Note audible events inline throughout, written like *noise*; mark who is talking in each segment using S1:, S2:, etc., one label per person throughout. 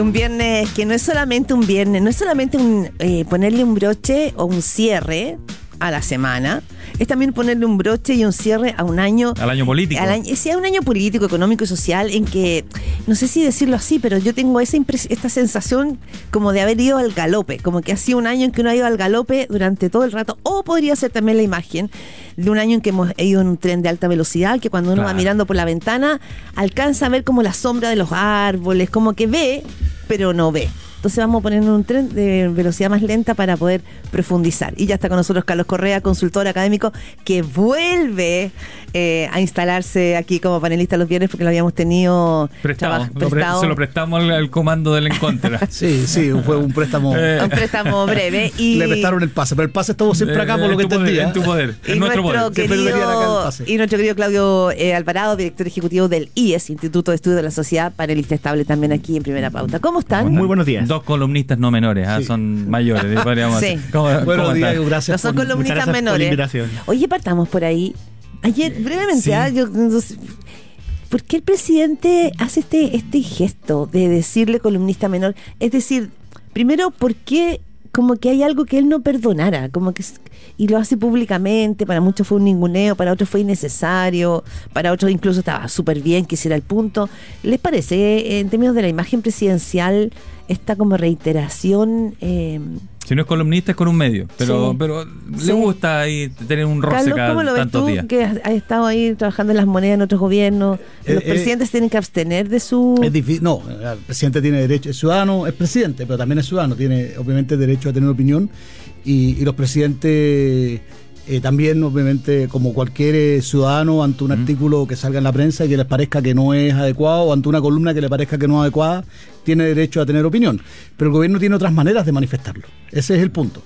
S1: Un viernes que no es solamente un viernes, no es solamente un, eh, ponerle un broche o un cierre a la semana, es también ponerle un broche y un cierre a un año.
S2: Al año político.
S1: Al año, sí, a un año político, económico y social en que, no sé si decirlo así, pero yo tengo esa esta sensación como de haber ido al galope, como que ha sido un año en que uno ha ido al galope durante todo el rato, o podría ser también la imagen de un año en que hemos ido en un tren de alta velocidad, que cuando uno va mirando por la ventana alcanza a ver como la sombra de los árboles, como que ve, pero no ve. Entonces vamos a poner un tren de velocidad más lenta para poder profundizar. Y ya está con nosotros Carlos Correa, consultor académico, que vuelve eh, a instalarse aquí como panelista los viernes porque lo habíamos tenido
S2: prestado. se lo prestamos al, comando del encuentro. *laughs*
S3: sí, sí, fue un préstamo. *laughs*
S1: Eh. Un préstamo breve.
S3: Y Le prestaron el pase, pero el pase estuvo siempre acá por lo que entendía.
S2: en tu poder, *laughs* en nuestro poder.
S1: Querido, y nuestro querido Claudio eh, Alvarado, director ejecutivo del IES, Instituto de Estudio de la Sociedad, panelista estable también aquí en Primera Pauta. ¿Cómo están?
S3: Muy buenos días
S2: dos columnistas no menores, ¿ah? son mayores, *laughs* podríamos
S1: sí.
S3: Buenos días, gracias.
S1: No son columnistas menores. Oye, partamos por ahí. Ayer, brevemente, ¿ah? yo, ¿por qué el presidente hace este, este gesto de decirle columnista menor? Es decir, primero, ¿por qué como que hay algo que él no perdonara? Como que y lo hace públicamente, para muchos fue un ninguneo, para otros fue innecesario, para otros incluso estaba súper bien que hiciera el punto. ¿Les parece, en términos de la imagen presidencial, esta como reiteración...
S2: Eh, si no es columnista es con un medio, pero pero le gusta ahí tener un roce
S1: Carlos, ¿cómo lo ves tú, que has, estado ahí trabajando en las monedas en otros gobiernos? Eh, ¿Los eh, presidentes tienen que abstener de su...?
S3: Es difícil, no, el presidente tiene derecho, el ciudadano es presidente, pero también es ciudadano, tiene obviamente derecho a tener opinión y, y los presidentes eh, también, obviamente, como cualquier eh, ciudadano, ante un artículo que salga en la prensa y que les parezca que no es adecuado, o ante una columna que le parezca que no es adecuada, tiene derecho a tener opinión. Pero el gobierno tiene otras maneras de manifestarlo. Ese es el punto.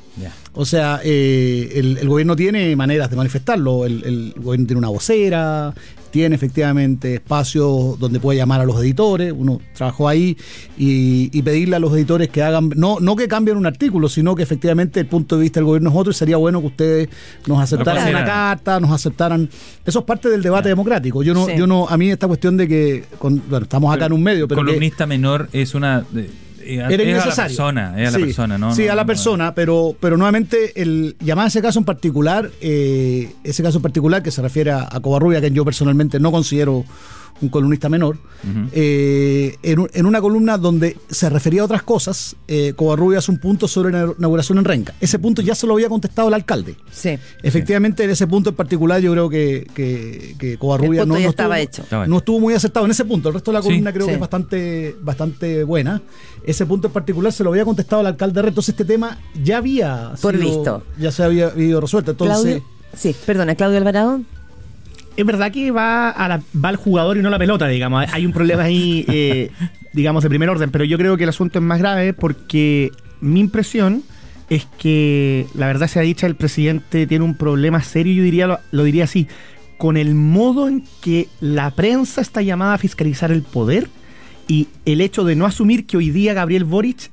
S3: O sea, eh, el, gobierno tiene maneras de manifestarlo. El, el, gobierno tiene una vocera, tiene efectivamente espacios donde puede llamar a los editores, uno trabajó ahí, y, pedirle a los editores que hagan, no, no que cambien un artículo, sino que efectivamente el punto de vista del gobierno es otro y sería bueno que ustedes nos aceptaran una carta, nos aceptaran. Eso es parte del debate democrático. Yo no, yo no, a mí esta cuestión de que, bueno, estamos acá en un medio, pero.
S2: Columnista menor es una
S3: era innecesario. a la
S2: persona, es a la persona, ¿no?
S3: Sí, a la persona, pero, pero nuevamente, el llamar a ese caso en particular, eh, ese caso en particular que se refiere a, a Covarrubia, que yo personalmente no considero un columnista menor, eh, en, una columna donde se refería a otras cosas, eh, Covarrubia hace un punto sobre la inauguración en Renca. Ese punto ya se lo había contestado el alcalde.
S1: Sí.
S3: Efectivamente, en ese punto en particular yo creo que, que, Covarrubia
S1: no,
S3: estaba
S1: estuvo,
S3: hecho. no estuvo muy acertado en ese punto. El resto de la columna creo que es bastante, bastante buena. Ese punto en particular se lo había contestado el alcalde de Entonces este tema ya había
S1: Por visto.
S3: ya se había, habido resuelto. Entonces,
S1: sí, perdona, Claudio Alvarado
S4: es verdad que va, a va al jugador y no a la pelota, digamos. Hay un problema ahí, *laughs* eh, digamos, de primer orden, pero yo creo que el asunto es más grave porque mi impresión es que, la verdad sea dicha, el presidente tiene un problema serio, yo diría, lo, diría así, con el modo en que la prensa está llamada a fiscalizar el poder y el hecho de no asumir que hoy día Gabriel Boric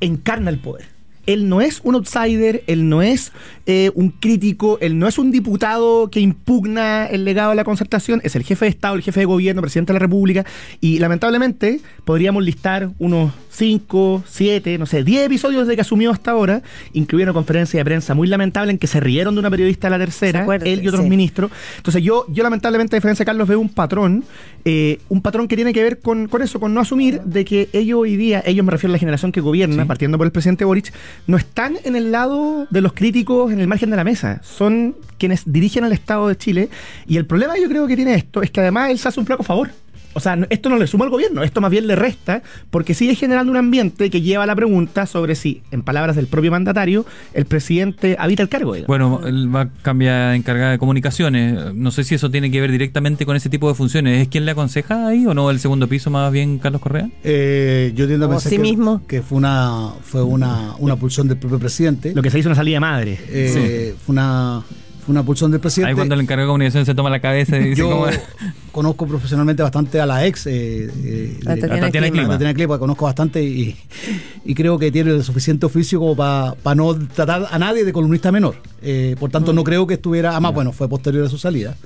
S4: encarna el poder él no es un outsider, él no es eh, un crítico, él no es un diputado que impugna el legado de la concertación, es el jefe de Estado, el jefe de gobierno, presidente de la República, y lamentablemente podríamos listar unos 5, 7, no sé, 10 episodios desde que asumió hasta ahora, incluida una conferencia de prensa muy lamentable en que se rieron de una periodista de la tercera, él y otros ministros. Entonces yo, yo lamentablemente, a diferencia de Carlos, veo un patrón, eh, un patrón que tiene que ver con, con eso, con no asumir de que ellos hoy día, ellos me refiero a la generación que gobierna, partiendo por el presidente Boric, no están en el lado de los críticos en el margen de la mesa, son quienes dirigen al Estado de Chile. Y el problema yo creo que tiene esto es que además él se hace un flaco favor o sea, esto no le suma al gobierno, esto más bien le resta, porque sigue generando un ambiente que lleva a la pregunta sobre si, en palabras del propio mandatario, el presidente habita el cargo.
S2: Bueno, él va a cambiar encargada de comunicaciones. No sé si eso tiene que ver directamente con ese tipo de funciones. ¿Es quien le aconseja ahí o no el segundo piso más bien, Carlos Correa?
S3: Eh, yo entiendo
S1: sí que, mismo.
S3: que fue una fue una, una pulsión del propio presidente.
S4: Lo que se hizo una salida madre.
S3: Eh, fue una una pulsión del presidente.
S2: Ahí cuando el encargado de comunicación se toma la cabeza y dice
S3: Yo *laughs* conozco profesionalmente bastante a la ex, eh,
S1: eh Tatiana,
S3: Clima. conozco bastante y, creo que tiene el suficiente oficio como para no tratar a nadie de columnista menor. Eh, por tanto, no mm. creo que estuviera, además, bueno, fue posterior a su salida,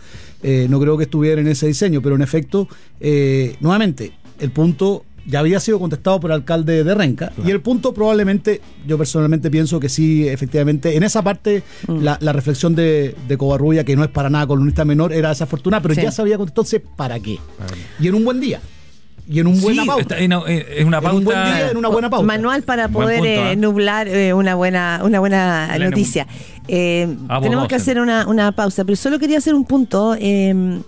S3: eh, no creo que estuviera en ese diseño, pero en efecto, nuevamente, el punto ya había sido contestado por el alcalde de Renca. Y el punto probablemente, yo personalmente pienso que sí, efectivamente, en esa parte
S1: Mm.
S3: la, la reflexión de, de Covarrubia, que no es para nada columnista menor, era desafortunada, pero
S1: Sí.
S3: ya se había contestado, entonces, ¿para qué? Y en un buen día. Y en un buena
S2: Sí,
S3: pauta.
S2: está en, eh, es una
S3: En
S2: pauta.
S3: un buen día, en una buena pauta.
S1: Manual para
S2: Buen
S1: poder
S2: punto,
S1: eh,
S2: ¿eh?
S1: nublar eh, una buena una buena
S2: Pleno.
S1: noticia. Eh, tenemos que hacer una, una pausa, pero solo quería hacer un punto eh,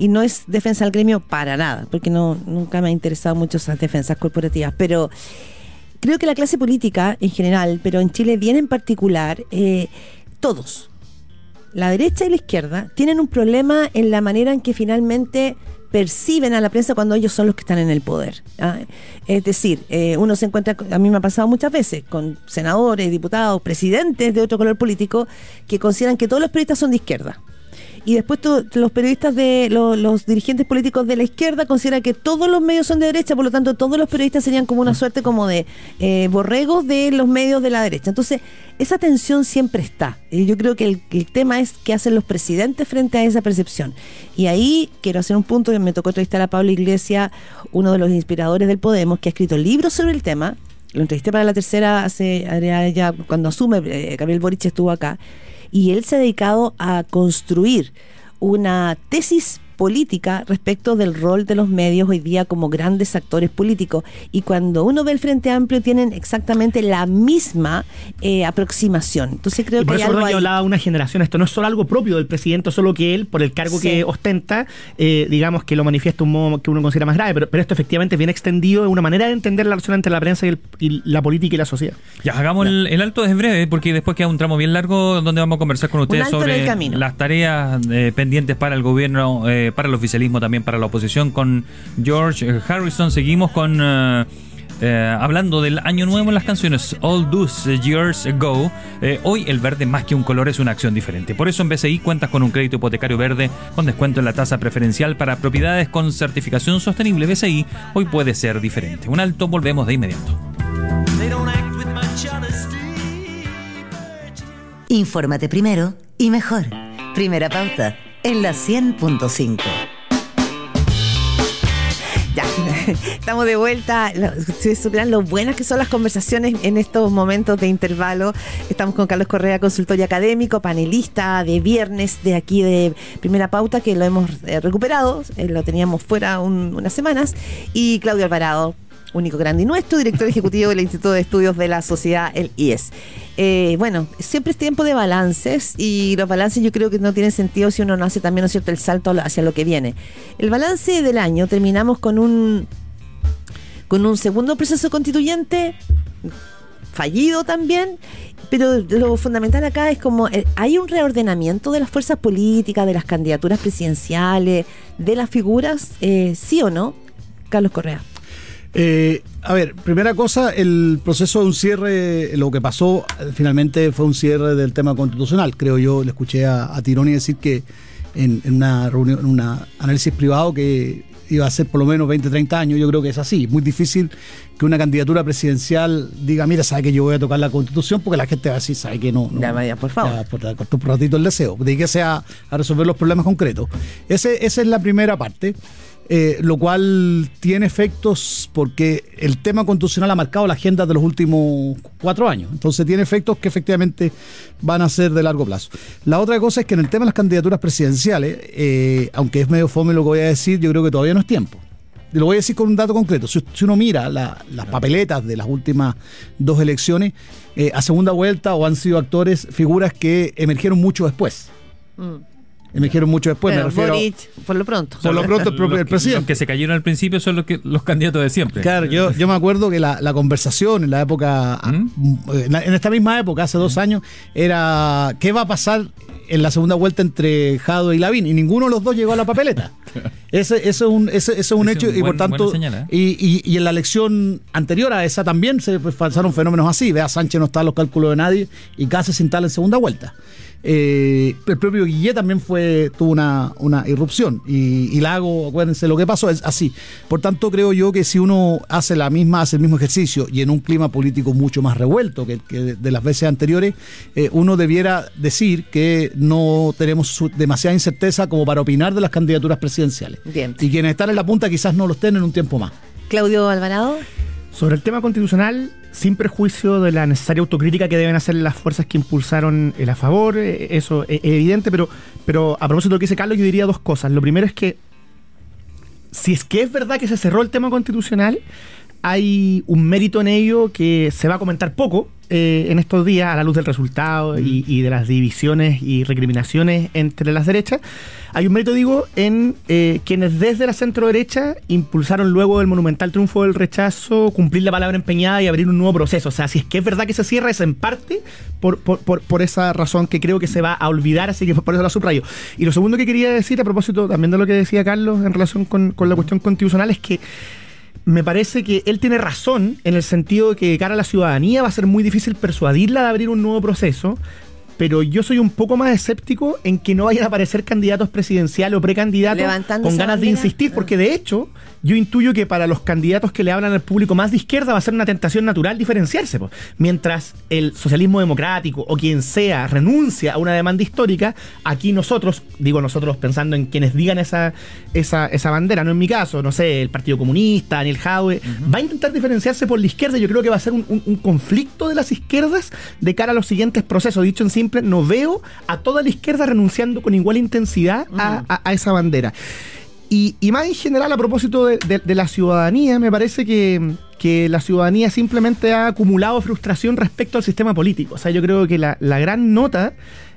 S1: y no es defensa del gremio para nada, porque nunca me ha interesado mucho esas defensas corporativas, pero creo que la clase política en general, pero en Chile bien en particular, eh, todos, la derecha y la izquierda, tienen un problema en la manera en que finalmente perciben a la prensa cuando ellos son los que están en el poder. ¿ah? Es decir, eh, uno se encuentra, a mí me ha pasado muchas veces, con senadores, diputados, presidentes de otro color político, que consideran que todos los periodistas son de izquierda. Y después to- los periodistas de lo- los dirigentes políticos de la izquierda consideran que todos los medios son de derecha, por lo tanto todos los periodistas serían como una suerte como de eh, borregos de los medios de la derecha. Entonces, esa tensión siempre está. Y yo creo que el, el tema es qué hacen los presidentes frente a esa percepción. Y ahí quiero hacer un punto que me tocó entrevistar a Pablo Iglesias, uno de los inspiradores del Podemos, que ha escrito libros sobre el tema. Lo entrevisté para la tercera hace ya cuando asume eh, Gabriel Boric estuvo acá y él se ha dedicado a construir una tesis política respecto del rol de los medios hoy día como grandes actores políticos y cuando uno ve el Frente Amplio tienen exactamente la misma eh, aproximación. Entonces creo
S4: Y por
S1: que hay
S4: eso
S1: algo
S4: Rodrigo
S1: ahí.
S4: hablaba de una generación. Esto no es solo algo propio del presidente, solo que él, por el cargo
S1: Sí.
S4: que ostenta, eh, digamos que lo manifiesta de un modo que uno considera más grave. Pero, pero esto efectivamente viene extendido en una manera de entender la relación entre la prensa y, el- y la política y la sociedad.
S2: Ya, hagamos el, el alto, es breve, porque después queda un tramo bien largo donde vamos a conversar con ustedes sobre las tareas eh, pendientes para el gobierno, eh, para el oficialismo, también para la oposición, con George eh, Harrison. Seguimos con. eh, eh, hablando del año nuevo en las canciones All Those Years Ago, eh, hoy el verde más que un color es una acción diferente. Por eso en BCI cuentas con un crédito hipotecario verde con descuento en la tasa preferencial para propiedades con certificación sostenible. BCI hoy puede ser diferente. Un alto, volvemos de inmediato.
S5: Infórmate primero y mejor. Primera pauta en la 100.5.
S1: Ya, *laughs* estamos de vuelta. Ustedes supieran lo buenas que son las conversaciones en estos momentos de intervalo. Estamos con Carlos Correa, consultorio académico, panelista de viernes de aquí de Primera Pauta, que lo hemos eh, recuperado, eh, lo teníamos fuera un- unas semanas, y Claudio Alvarado, único grande y nuestro, director ejecutivo del Instituto de Estudios de la Sociedad, el IES. Eh, bueno, siempre es tiempo de balances y los balances yo creo que no tienen sentido si uno no hace también, ¿no es cierto?, el salto hacia lo que viene. El balance del año terminamos con un con un segundo proceso constituyente fallido también, pero lo fundamental acá es como eh, hay un reordenamiento de las fuerzas políticas, de las candidaturas presidenciales, de las figuras, eh, sí o no, Carlos Correa.
S3: Eh, a ver, primera cosa, el proceso de un cierre, lo que pasó eh, finalmente fue un cierre del tema constitucional. Creo yo, le escuché a, a Tironi decir que en, en una reunión, en un análisis privado que iba a ser por lo menos 20, 30 años, yo creo que es así. Muy difícil que una candidatura presidencial diga, mira, sabe que yo voy a tocar la constitución, porque la gente va a decir, sabe que no. no
S1: Ya, María, por favor.
S3: Ya, por, cortó un ratito el deseo, dedíquese a, a resolver los problemas concretos. Ese, esa es la primera parte. Eh, lo cual tiene efectos porque el tema constitucional ha marcado la agenda de los últimos cuatro años. Entonces tiene efectos que efectivamente van a ser de largo plazo. La otra cosa es que en el tema de las candidaturas presidenciales, eh, aunque es medio fome lo que voy a decir, yo creo que todavía no es tiempo. Y lo voy a decir con un dato concreto. Si, si uno mira la- las papeletas de las últimas dos elecciones, eh, a segunda vuelta o han sido actores, figuras que emergieron mucho después. Emergieron mucho después,
S1: Pero
S3: me refiero.
S1: Boric, por lo pronto.
S3: Por lo pronto, el propio- el presidente.
S2: Los que se cayeron al principio son los, que, los candidatos de siempre.
S3: Claro, yo, yo me acuerdo que la, la conversación en la época,
S2: ¿Mm?
S3: en, la- en esta misma época, hace dos años, era ¿qué va a pasar en la segunda vuelta entre Jado y Lavín? Y ninguno de los dos llegó a la papeleta. *laughs* Ese, ese es un, ese, ese es un
S2: Ese
S3: hecho
S2: es un
S3: y por tanto,
S2: señal, ¿eh?
S3: y, y- y en la elección anterior a esa también se pasaron fenómenos así. Vea, Sánchez no está en los cálculos de nadie y casi se instala en segunda vuelta. Eh, el propio Guillé también fue tuvo una, una irrupción y, y Lago, acuérdense lo que pasó, es así. Por tanto, creo yo que si uno hace la misma, hace el mismo ejercicio y en un clima político mucho más revuelto que, que de, las veces anteriores, eh, uno debiera decir que no tenemos su- demasiada incerteza como para opinar de las candidaturas presidenciales.
S1: Bien.
S3: Y quienes están en la punta quizás no lo estén en un tiempo más.
S1: Claudio Alvarado.
S4: Sobre el tema constitucional, sin perjuicio de la necesaria autocrítica que deben hacer las fuerzas que impulsaron el a favor, eh, eso es evidente, pero, pero a propósito de lo que dice Carlos, yo diría dos cosas. Lo primero es que, si es que es verdad que se cerró el tema constitucional, hay un mérito en ello que se va a comentar poco eh, en estos días a la luz del resultado y, y de las divisiones y recriminaciones entre las derechas. Hay un mérito, digo, en eh, quienes desde la centro derecha impulsaron luego del monumental triunfo del rechazo cumplir la palabra empeñada y abrir un nuevo proceso. O sea, si es que es verdad que se cierra, es en parte por, por, por- por esa razón que creo que se va a olvidar, así que por eso la subrayo. Y lo segundo que quería decir, a propósito también de lo que decía Carlos en relación con, con la cuestión constitucional, es que me parece que él tiene razón en el sentido de que cara a la ciudadanía va a ser muy difícil persuadirla de abrir un nuevo proceso, pero yo soy un poco más escéptico en que no vayan a aparecer candidatos presidenciales o precandidatos
S1: Levantando
S4: con ganas de insistir, porque de hecho yo intuyo que para los candidatos que le hablan al público más de izquierda va a ser una tentación natural diferenciarse. Mientras el socialismo democrático o quien sea renuncia a una demanda histórica, aquí nosotros, digo nosotros pensando en quienes digan esa, esa, esa bandera, no en mi caso, no sé, el Partido Comunista, Daniel Jaue, va a intentar diferenciarse por la izquierda. Yo creo que va a ser un, un- un conflicto de las izquierdas de cara a los siguientes procesos. Dicho en simple, no veo a toda la izquierda renunciando con igual intensidad a- a- a esa bandera. Y, y más en general, a propósito de, de- de la ciudadanía, me parece que, que la ciudadanía simplemente ha acumulado frustración respecto al sistema político. O sea, yo creo que la, la gran nota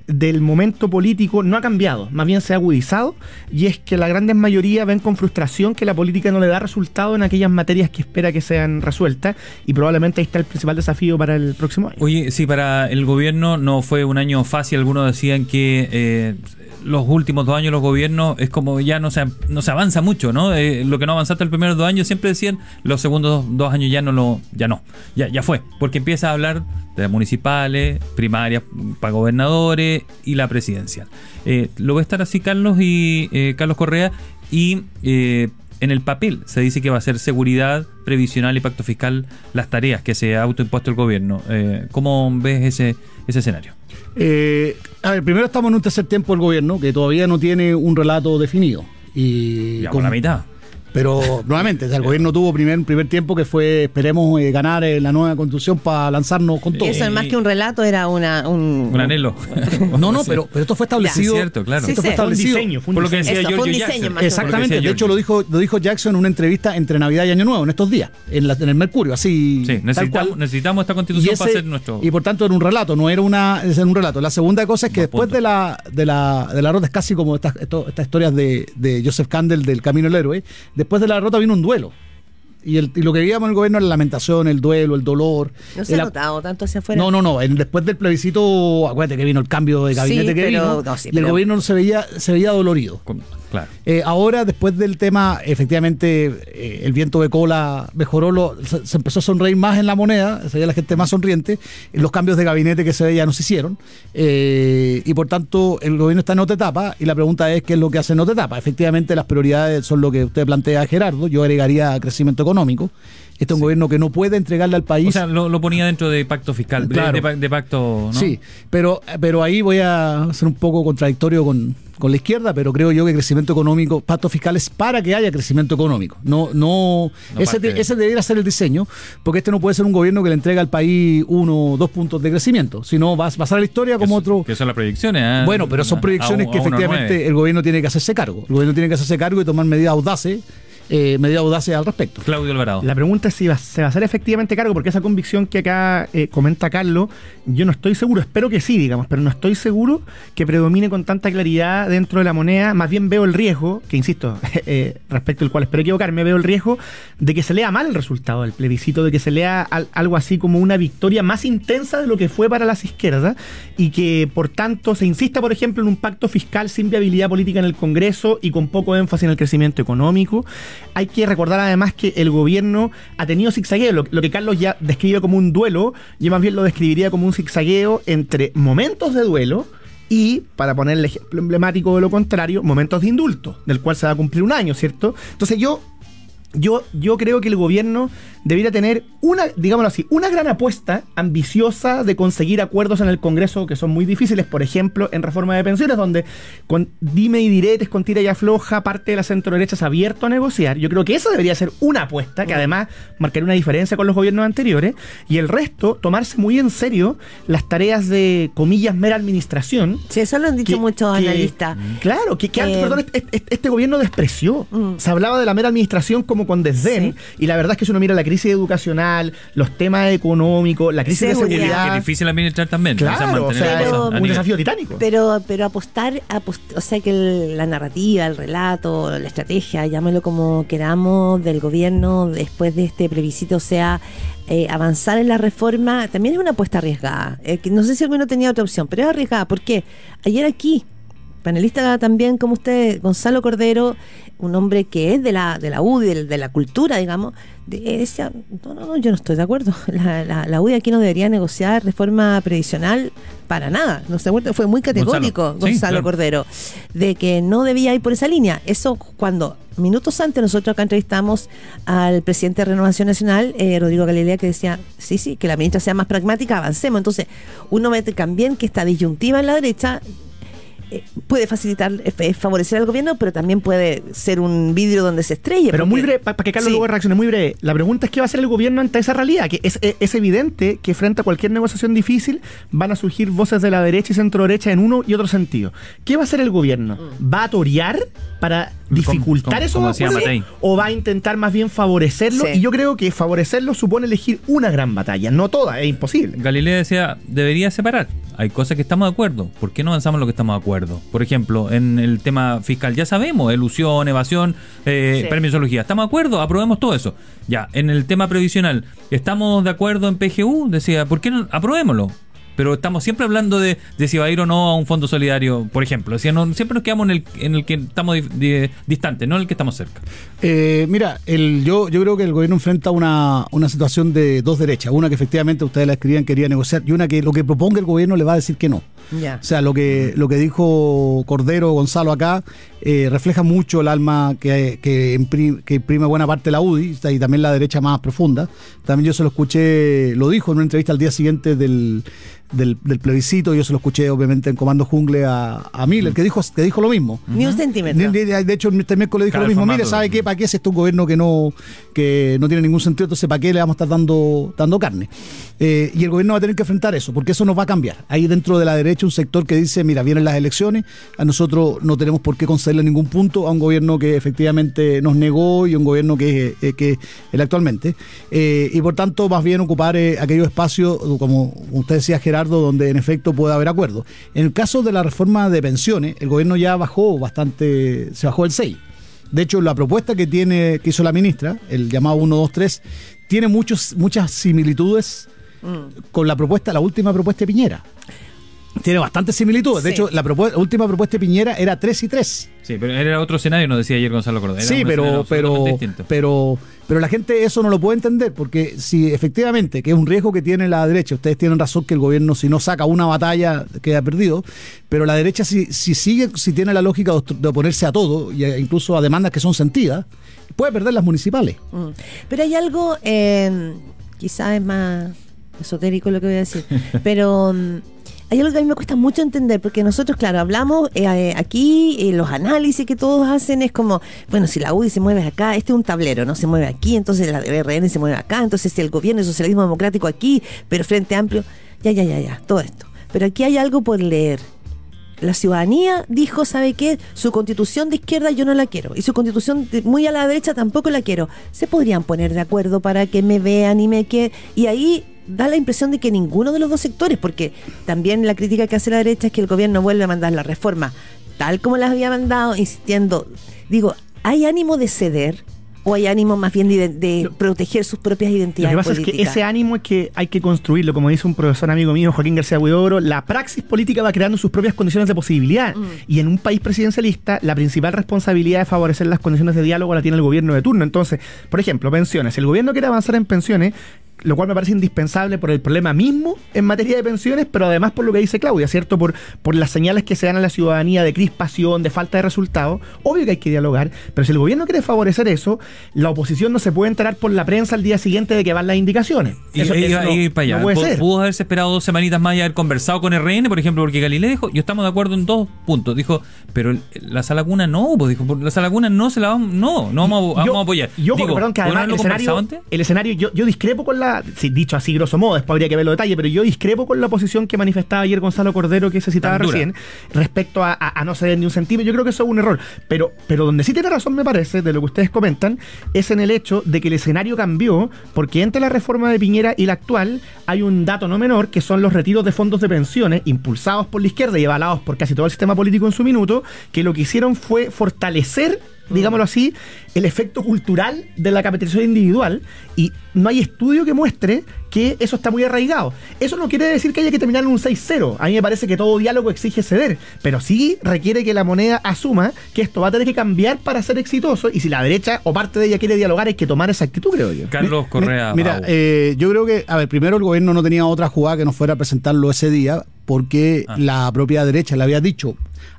S4: del momento político no ha cambiado, más bien se ha agudizado, y es que la gran mayoría ven con frustración que la política no le da resultado en aquellas materias que espera que sean resueltas, y probablemente ahí está el principal desafío para el próximo año.
S2: Oye, sí, para el gobierno no fue un año fácil. Algunos decían que eh, los últimos dos años los gobiernos es como ya no se, no se avanza mucho, ¿no? Eh, lo que no avanzaste el primeros dos años siempre decían, los segundos dos años ya no lo, ya no, ya, ya fue, porque empieza a hablar de municipales, primarias para gobernadores y la presidencial. Eh, lo va a estar así Carlos y eh, Carlos Correa y eh, en el papel se dice que va a ser seguridad previsional y pacto fiscal las tareas que se ha autoimpuesto el gobierno. Eh, ¿Cómo ves ese, ese escenario?
S3: Eh, a ver, primero estamos en un tercer tiempo del gobierno que todavía no tiene un relato definido. Y
S2: Ya
S3: con-
S2: la mitad.
S3: Pero nuevamente, o sea, el gobierno tuvo primer, primer tiempo que fue, esperemos eh, ganar eh, la nueva constitución para lanzarnos con todo.
S1: Eso es más que un relato, era una, un,
S2: Un anhelo. *laughs*
S3: No, no, pero, pero esto fue establecido.
S2: Sí, es cierto, claro.
S1: Sí,
S3: Esto
S1: sí.
S3: fue
S4: Fue un
S3: establecido.
S4: diseño, fue un
S2: Por lo que decía
S1: Eso, diseño
S2: Jackson.
S3: Exactamente, de hecho lo dijo, lo dijo Jackson en una entrevista entre Navidad y Año Nuevo en estos días, en, la- en el Mercurio, así.
S2: Sí, necesitamos, necesitamos esta constitución para
S3: ese-
S2: hacer nuestro.
S3: y por tanto era un relato, no era una es un relato. La segunda cosa es que después
S2: punto.
S3: de la de la de la derrota es casi como estas esto- estas historias de, de Joseph Campbell del Camino del Héroe. Después de la derrota vino un duelo. Y, el- y lo que veíamos en el gobierno era la lamentación, el duelo, el dolor.
S1: No se ha notado tanto hacia afuera.
S3: no, no, no. después del plebiscito, acuérdate que vino el cambio de gabinete
S1: Sí,
S3: que
S1: pero-
S3: vino.
S1: no, sí,
S3: y el
S1: pero-
S3: gobierno se veía, se veía dolorido.
S2: Con- claro.
S3: Eh, ahora, después del tema, efectivamente, eh, el viento de cola mejoró, lo- se, se empezó a sonreír más en la moneda, se veía la gente más sonriente, los cambios de gabinete que se veía no se hicieron, eh, y por tanto el gobierno está en otra etapa, y la pregunta es qué es lo que hace en otra etapa. Efectivamente, las prioridades son lo que usted plantea, Gerardo, yo agregaría crecimiento económico. Este es un gobierno que no puede entregarle al país...
S2: O sea, lo, lo ponía dentro de pacto fiscal, de-
S3: Claro.
S2: de, pa- de pacto. ¿no?
S3: Sí, pero, pero ahí voy a ser un poco contradictorio con, con la izquierda, pero creo yo que crecimiento económico, pacto fiscal es para que haya crecimiento económico. No, no,
S2: No
S3: ese, de-
S2: de-
S3: ese debería ser el diseño, porque este no puede ser un gobierno que le entrega al país uno o dos puntos de crecimiento, sino va a pasar a la historia como otro.
S2: Que son las proyecciones. ¿ah?
S3: Bueno, pero son proyecciones
S2: a-
S3: que
S2: a
S3: efectivamente el gobierno tiene que hacerse cargo. El gobierno tiene que hacerse cargo y tomar medidas audaces, eh, medidas audaces al respecto.
S2: Claudio Alvarado.
S4: La pregunta es si va- se va a hacer efectivamente cargo, porque esa convicción que acá eh, comenta Carlos, yo no estoy seguro, espero que sí, digamos, pero no estoy seguro que predomine con tanta claridad dentro de la moneda. Más bien veo el riesgo, que insisto, *laughs* eh, respecto al cual espero equivocarme, veo el riesgo de que se lea mal el resultado del plebiscito, de que se lea al- algo así como una victoria más intensa de lo que fue para las izquierdas y que por tanto se insista, por ejemplo, en un pacto fiscal sin viabilidad política en el Congreso y con poco énfasis en el crecimiento económico. Hay que recordar además que el gobierno ha tenido zigzagueo, lo, que Carlos ya describe como un duelo, yo más bien lo describiría como un zigzagueo entre momentos de duelo y, para poner el ejemplo emblemático de lo contrario, momentos de indulto, del cual se va a cumplir un año, ¿cierto? Entonces yo yo, yo creo que el gobierno debería tener una, digámoslo así, una gran apuesta ambiciosa de conseguir acuerdos en el Congreso que son muy difíciles, por ejemplo, en reforma de pensiones, donde con dime y diretes, con tira y afloja, parte de la centro derecha se ha abierto a negociar. Yo creo que eso debería ser una apuesta, que además marcaría una diferencia con los gobiernos anteriores, y el resto, tomarse muy en serio las tareas de, comillas, mera administración.
S1: Sí, eso lo han dicho
S4: que-
S1: muchos
S4: que-
S1: analistas.
S4: Claro, que, que antes,
S1: Eh,
S4: perdón, este, este- este gobierno despreció.
S1: Mm.
S4: Se hablaba de la mera administración como con desdén.
S1: Sí.
S4: Y la verdad es que si uno mira la crisis educacional, los temas económicos, la crisis
S1: Seguridad.
S4: de
S2: Que es
S4: seguridad.
S2: difícil administrar también.
S4: Claro, o sea, un desafío titánico.
S1: Pero, pero apostar, apost- o sea que el- la narrativa, el relato, la estrategia, llámelo como queramos, del gobierno después de este plebiscito sea eh, avanzar en la reforma, también es una apuesta arriesgada. Eh, que no sé si alguno tenía otra opción, pero es arriesgada. ¿Por qué? Ayer aquí, panelista también como usted, Gonzalo Cordero, un hombre que es de la, de la UDI, de, de la cultura, digamos, de- decía, no, no, no, yo no estoy de acuerdo. *laughs* La, la, la UDI aquí no debería negociar reforma previsional para nada. No se acuerda, fue muy categórico
S2: Gonzalo. Sí,
S1: Gonzalo
S2: claro.
S1: Cordero, de que no debía ir por esa línea. Eso cuando minutos antes nosotros acá entrevistamos al presidente de Renovación Nacional, eh, Rodrigo Galilea, que decía, sí, sí, que la ministra sea más pragmática, avancemos. Entonces, uno ve también que esta disyuntiva en la derecha puede facilitar, eh, favorecer al gobierno, pero también puede ser un vidrio donde se estrelle.
S4: Pero
S1: porque-
S4: muy breve, para que Carlos
S1: Sí.
S4: luego reaccione, muy breve. La pregunta es qué va a hacer el gobierno ante esa realidad, que es, es- es evidente que frente a cualquier negociación difícil van a surgir voces de la derecha y centro derecha en uno y otro sentido. ¿Qué va a hacer el gobierno?
S1: Mm.
S4: ¿Va a torear para dificultar
S2: como-
S4: esos?
S2: Matei.
S4: ¿O va a intentar más bien favorecerlo?
S1: Sí.
S4: Y yo creo que favorecerlo supone elegir una gran batalla, no toda, es imposible.
S2: Galilea decía, debería separar. Hay cosas que estamos de acuerdo. ¿Por qué no avanzamos en lo que estamos de acuerdo? Por ejemplo, en el tema fiscal, ya sabemos, elusión, evasión, eh,
S1: Sí.
S2: permisología. ¿Estamos de acuerdo? Aprobemos todo eso. Ya, en el tema previsional, ¿estamos de acuerdo en PGU? Decía, ¿por qué no? Aprobémoslo. Pero estamos siempre hablando de, de si va a ir o no a un fondo solidario, por ejemplo. Decía, no, siempre nos quedamos en el, en el que estamos di- di- distantes, no en el que estamos cerca.
S3: Eh, mira, el, yo, yo creo que el gobierno enfrenta una, una situación de dos derechas. Una que efectivamente ustedes la escribían, quería negociar, y una que lo que proponga el gobierno le va a decir que no.
S1: Ya.
S3: O sea, lo que, lo que dijo Cordero Gonzalo acá eh, refleja mucho el alma que, que, impri- que imprime buena parte de la UDI y también la derecha más profunda. También yo se lo escuché, lo dijo en una entrevista al día siguiente del, del, del plebiscito, yo se lo escuché obviamente en Comando Jungle a, a Miller, que dijo, que dijo lo mismo.
S1: Ni un centímetro.
S3: De hecho, este miércoles dijo
S2: Cada
S3: lo mismo. Mire, ¿sabe qué? ¿Para qué es esto un gobierno que no, que no tiene ningún sentido? Entonces, ¿para qué le vamos a estar dando, dando carne? Eh, y el gobierno va a tener que enfrentar eso, porque eso nos va a cambiar. Hay dentro de la derecha un sector que dice, mira, vienen las elecciones, a nosotros no tenemos por qué concederle ningún punto a un gobierno que efectivamente nos negó y un gobierno que, eh, que el actualmente. Eh, y por tanto, más bien ocupar eh, aquellos espacios, como usted decía, Gerardo, donde en efecto puede haber acuerdo. En el caso de la reforma de pensiones, el gobierno ya bajó bastante, se bajó el 6. De hecho, la propuesta que tiene que hizo la ministra, el llamado 123, tiene muchos, muchas similitudes con la propuesta, la última propuesta de Piñera. Tiene bastantes similitudes. De hecho, la, propue- la última propuesta de Piñera era 3 y 3.
S2: Sí, pero era otro escenario, nos decía ayer Gonzalo Cordero.
S3: Sí, pero, pero,
S2: distinto.
S3: pero, pero la gente eso no lo puede entender, porque si efectivamente, que es un riesgo que tiene la derecha, ustedes tienen razón que el gobierno si no saca una batalla queda perdido, pero la derecha si, si sigue, si tiene la lógica de oponerse a todo, y a- incluso a demandas que son sentidas, puede perder las municipales.
S1: Mm. Pero hay algo, eh, quizás es más esotérico lo que voy a decir, *laughs* pero mm, hay algo que a mí me cuesta mucho entender, porque nosotros, claro, hablamos eh, eh, aquí, eh, los análisis que todos hacen es como, bueno, si la UDI se mueve acá, este es un tablero, ¿no? Se mueve aquí, entonces la RN se mueve acá, entonces el gobierno, el socialismo democrático aquí, pero Frente Amplio, ya, ya, ya, ya, todo esto. Pero aquí hay algo por leer. La ciudadanía dijo, ¿sabe qué? Su constitución de izquierda yo no la quiero. Y su constitución muy a la derecha tampoco la quiero. Se podrían poner de acuerdo para que me vean y me que Y ahí da la impresión de que ninguno de los dos sectores, porque también la crítica que hace la derecha es que el gobierno vuelve a mandar la reforma tal como las había mandado, insistiendo. Digo, ¿hay ánimo de ceder? ¿O hay ánimo más bien de, de proteger sus propias
S4: Lo
S1: identidades
S4: que pasa es que ese ánimo es que hay que construirlo, como dice un profesor amigo mío, Joaquín García Huidobro, la praxis política va creando sus propias condiciones de posibilidad.
S1: Mm.
S4: Y en un país presidencialista, la principal responsabilidad de favorecer las condiciones de diálogo la tiene el gobierno de turno. Entonces, por ejemplo, pensiones. Si el gobierno quiere avanzar en pensiones, lo cual me parece indispensable por el problema mismo en materia de pensiones, pero además por lo que dice Claudia, ¿cierto? Por, por las señales que se dan a la ciudadanía de crispación, de falta de resultados. Obvio que hay que dialogar, pero si el gobierno quiere favorecer eso, la oposición no se puede enterar por la prensa al día siguiente de que van las indicaciones.
S2: Y,
S4: Eso-
S2: y-
S4: eso no-
S2: y para allá.
S4: no puede
S2: Pu-
S4: ser.
S2: Pudo haberse esperado dos semanitas más y haber conversado con RN, por ejemplo, porque Galileo dijo, yo estamos de acuerdo en dos puntos. Dijo, pero la sala cuna no, pues dijo, la sala cuna no se la vamos, no, no vamos, a-
S4: Yo-
S2: vamos a apoyar.
S4: Yo,
S2: Digo,
S4: perdón, que
S2: ¿podrían
S4: además el escenario, el escenario yo, yo discrepo con la, dicho así grosso modo, después habría que verlo detalle, pero yo discrepo con la posición que manifestaba ayer Gonzalo Cordero que se citaba recién respecto a, a- a no ceder ni un centímetro. Yo creo que eso es un error. Pero, pero donde sí tiene razón, me parece, de lo que ustedes comentan, es en el hecho de que el escenario cambió, porque entre la reforma de Piñera y la actual hay un dato no menor, que son los retiros de fondos de pensiones impulsados por la izquierda y avalados por casi todo el sistema político en su minuto, que lo que hicieron fue fortalecer digámoslo así, el efecto cultural de la capitalización individual y no hay estudio que muestre que eso está muy arraigado. Eso no quiere decir que haya que terminar en un 6-0. A mí me parece que todo diálogo exige ceder, pero sí requiere que la moneda asuma que esto va a tener que cambiar para ser exitoso y si la derecha o parte de ella quiere dialogar hay que tomar esa actitud, creo yo.
S2: Carlos Correa.
S3: Mira, eh, yo creo que, a ver, primero el gobierno no tenía otra jugada que no fuera a presentarlo ese día, porque
S2: Ah.
S3: la propia derecha le había dicho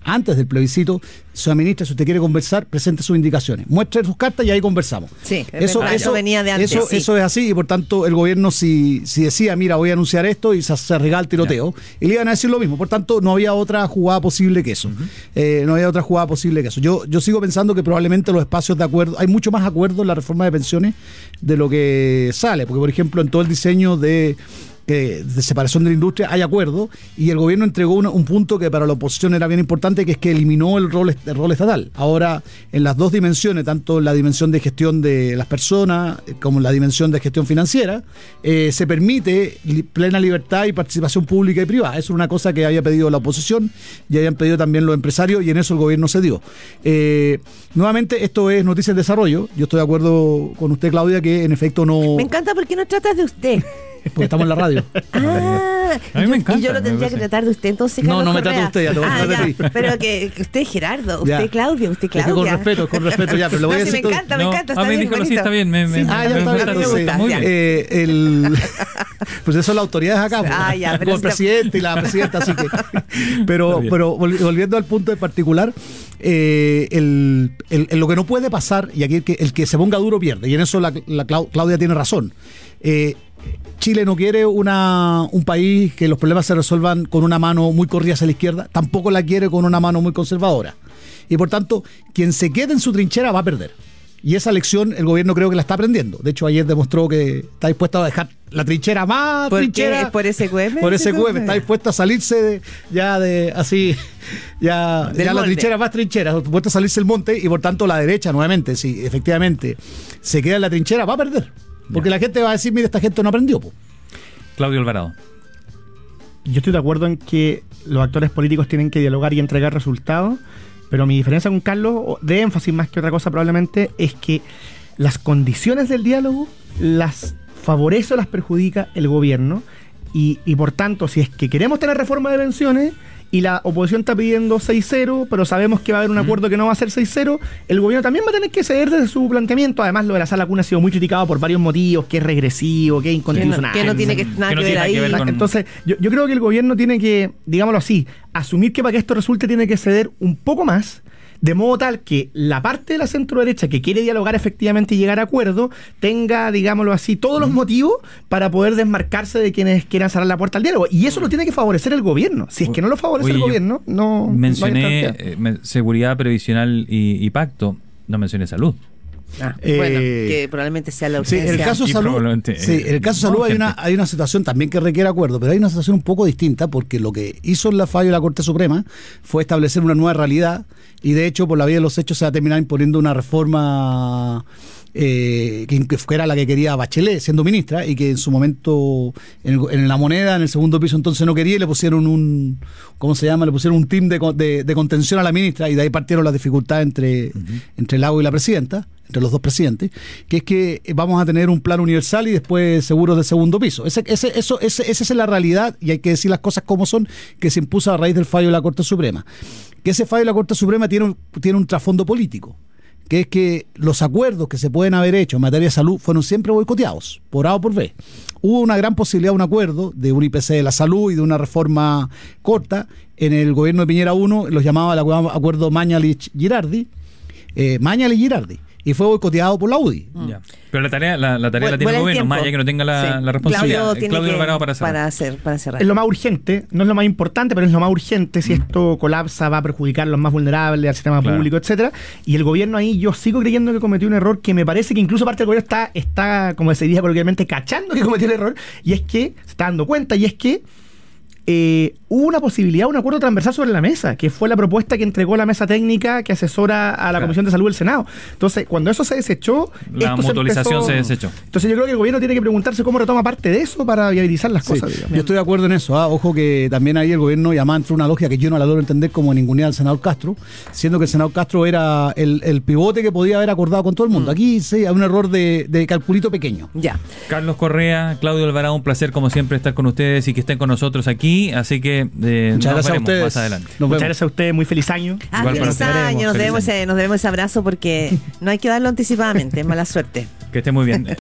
S3: antes del plebiscito, señora ministra, si usted quiere conversar, presente sus indicaciones, muestre sus cartas y ahí conversamos.
S1: Sí, es
S3: eso,
S1: verdad,
S3: eso
S1: eso venía de antes,
S3: Eso,
S1: sí.
S3: eso es así y por tanto el gobierno si, si decía, mira, voy a anunciar esto y se, se regala el tiroteo, y le iban a decir lo mismo. Por tanto, no había otra jugada posible que eso. Eh, no había otra jugada posible que eso. Yo, yo sigo pensando que probablemente los espacios de acuerdo, hay mucho más acuerdo en la reforma de pensiones de lo que sale, porque por ejemplo en todo el diseño de que de separación de la industria hay acuerdo y el gobierno entregó una- un punto que para la oposición era bien importante que es que eliminó el rol, el rol estatal. Ahora, en las dos dimensiones, tanto la dimensión de gestión de las personas eh, como la dimensión de gestión financiera, eh, se permite plena libertad y participación pública y privada. Eso es una cosa que había pedido la oposición y habían pedido también los empresarios y en eso el gobierno se dio. Eh, nuevamente, esto es noticias de desarrollo. Yo estoy de acuerdo con usted, Claudia, que en efecto no...
S1: Me encanta porque no tratas de usted.
S3: Porque estamos en la radio. *laughs*
S1: Ah,
S2: A mí me encanta,
S1: Y yo lo
S2: me
S1: tendría que tratar de usted, entonces.
S3: No,
S1: Carlos
S3: no me
S1: Correa.
S3: usted, ya te voy a
S1: Ah,
S3: tratar a ti.
S1: Pero que, que usted Gerardo, usted
S3: Ya.
S1: Claudia, usted
S3: Es que
S1: Claudia.
S3: con respeto, con respeto, ya, pero le voy
S1: No,
S3: a
S1: sí,
S3: decir
S1: me
S3: todo-
S1: encanta, me
S2: No,
S1: encanta.
S2: a
S1: Está
S2: mí
S1: bien, bonito.
S2: está bien, me- me-
S1: Sí,
S3: Ah, ya
S2: me-
S3: está
S2: me
S3: bien.
S1: a me
S3: entonces,
S1: gusta,
S2: muy
S1: ya.
S2: bien.
S3: eh, el, *laughs* pues eso son las autoridades acá, pues,
S1: Ah, ya,
S3: como el presidente y la presidenta, así que. *laughs* Pero, pero vol- volviendo al punto en particular, eh, el, el- el- lo que no puede pasar, y aquí el que, el que se ponga duro pierde, y en eso la, la Clau- Claudia tiene razón. Eh, Chile no quiere una, un país que los problemas se resuelvan con una mano muy corrida hacia la izquierda, tampoco la quiere con una mano muy conservadora. Y por tanto, quien se quede en su trinchera va a perder. Y esa lección el gobierno creo que la está aprendiendo. De hecho, ayer demostró que está dispuesto a dejar la trinchera más
S1: ¿Por qué?
S3: trinchera.
S1: ¿Por ese QM? *laughs*
S3: Por ese. QM. Está dispuesto a salirse de, ya de así, ya,
S1: Del
S3: ya la trinchera más trinchera. Está dispuesto a salirse el monte y por tanto la derecha nuevamente, si efectivamente se queda en la trinchera, va a perder. Porque la gente va a decir, mire, esta gente no aprendió. po".
S2: Claudio Alvarado.
S4: Yo estoy de acuerdo en que los actores políticos tienen que dialogar y entregar resultados, pero mi diferencia con Carlos, de énfasis más que otra cosa probablemente, es que las condiciones del diálogo las favorece o las perjudica el gobierno y, y por tanto, si es que queremos tener reforma de pensiones y la oposición está pidiendo 6-0, pero sabemos que va a haber un acuerdo que no va a ser 6-0, el gobierno también va a tener que ceder desde su planteamiento. Además, lo de la sala cuna ha sido muy criticado por varios motivos, que es regresivo, que es
S1: Que no,
S4: inconstitucional.
S1: que no tiene que, nada
S2: Que no
S1: que
S2: tiene
S1: ver ahí.
S2: ver con-
S4: Entonces, yo, yo creo que el gobierno tiene que, digámoslo así, asumir que para que esto resulte tiene que ceder un poco más, de modo tal que la parte de la centro derecha que quiere dialogar efectivamente y llegar a acuerdo tenga, digámoslo así, todos los motivos para poder desmarcarse de quienes quieran cerrar la puerta al diálogo. Y eso lo tiene que favorecer el gobierno. Si es que no lo favorece
S2: Oye,
S4: el gobierno, no. no hay
S2: Mencioné eh, seguridad previsional y, y pacto. No mencioné salud.
S1: Ah,
S3: Eh,
S1: bueno, que probablemente sea la
S3: Sí, en
S1: urgencia.
S3: el caso salud,
S2: probablemente,
S3: sí, en el caso
S2: eh,
S3: salud hay una, hay una situación también que requiere acuerdo, pero hay una situación un poco distinta porque lo que hizo la fallo de la Corte Suprema fue establecer una nueva realidad y de hecho por la vía de los hechos se va a terminar imponiendo una reforma eh, que, que era la que quería Bachelet siendo ministra y que en su momento en, el- en la moneda en el segundo piso entonces no quería y le pusieron un ¿cómo se llama? le pusieron un team de, de- de contención a la ministra y de ahí partieron las dificultades entre, entre Lago y la presidenta entre los dos presidentes, que es que vamos a tener un plan universal y después seguros de segundo piso. Ese, ese, eso, ese, esa es la realidad y hay que decir las cosas como son, que se impuso a raíz del fallo de la Corte Suprema. Que ese fallo de la Corte Suprema tiene un, tiene un trasfondo político que es que los acuerdos que se pueden haber hecho en materia de salud fueron siempre boicoteados, por A o por B. Hubo una gran posibilidad de un acuerdo de un IPC de la salud y de una reforma corta. En el gobierno de Piñera 1 los llamaba el acuerdo Mañalich-Girardi, eh, Mañalich-Girardi, y fue boicoteado por la UDI.
S2: Ya. Pero la tarea la, la tarea la tiene el gobierno,
S1: tiempo.
S2: más allá que no tenga la,
S1: Sí.
S2: la responsabilidad.
S1: Claudio tiene
S2: Claudio
S1: que-
S2: Alvarado para cerrar.
S1: para hacer, para cerrar.
S4: Es lo más urgente, no es lo más importante, pero es lo más urgente. Si esto colapsa, va a perjudicar a los más vulnerables, al sistema
S2: Claro.
S4: público, etcétera. Y el gobierno ahí, yo sigo creyendo que cometió un error que me parece que incluso parte del gobierno está, está como se diría coloquialmente, cachando que cometió el error. Y es que se está dando cuenta, y es que eh, hubo una posibilidad, un acuerdo transversal sobre la mesa, que fue la propuesta que entregó la mesa técnica que asesora a la
S2: Claro.
S4: Comisión de Salud del Senado. Entonces, cuando eso se desechó,
S2: La
S4: esto
S2: mutualización
S4: empezó-
S2: se desechó.
S4: Entonces, yo creo que el gobierno tiene que preguntarse cómo retoma parte de eso para viabilizar las
S3: Sí,
S4: cosas. digamos.
S3: yo estoy de acuerdo en eso. ah. Ojo que también ahí el gobierno llamaba entre una lógica que yo no la logro entender como ningunear al senador Castro, siendo que el senador Castro era el, el pivote que podía haber acordado con todo el mundo. Aquí sí hay un error de, de calculito pequeño.
S1: Ya.
S2: Carlos Correa, Claudio Alvarado, un placer como siempre estar con ustedes y que estén con nosotros aquí. Así que eh,
S3: Muchas
S2: nos
S3: gracias a
S2: veremos
S3: ustedes.
S2: más adelante.
S3: Nos
S4: Muchas
S3: vemos.
S4: gracias a ustedes, muy feliz año.
S1: Ah,
S2: Igual para
S1: feliz
S2: ustedes.
S1: año, nos
S2: Feliz
S1: debemos,
S2: año.
S1: ese, nos debemos ese abrazo porque *laughs* no hay que darlo anticipadamente, es mala suerte.
S2: Que esté muy bien.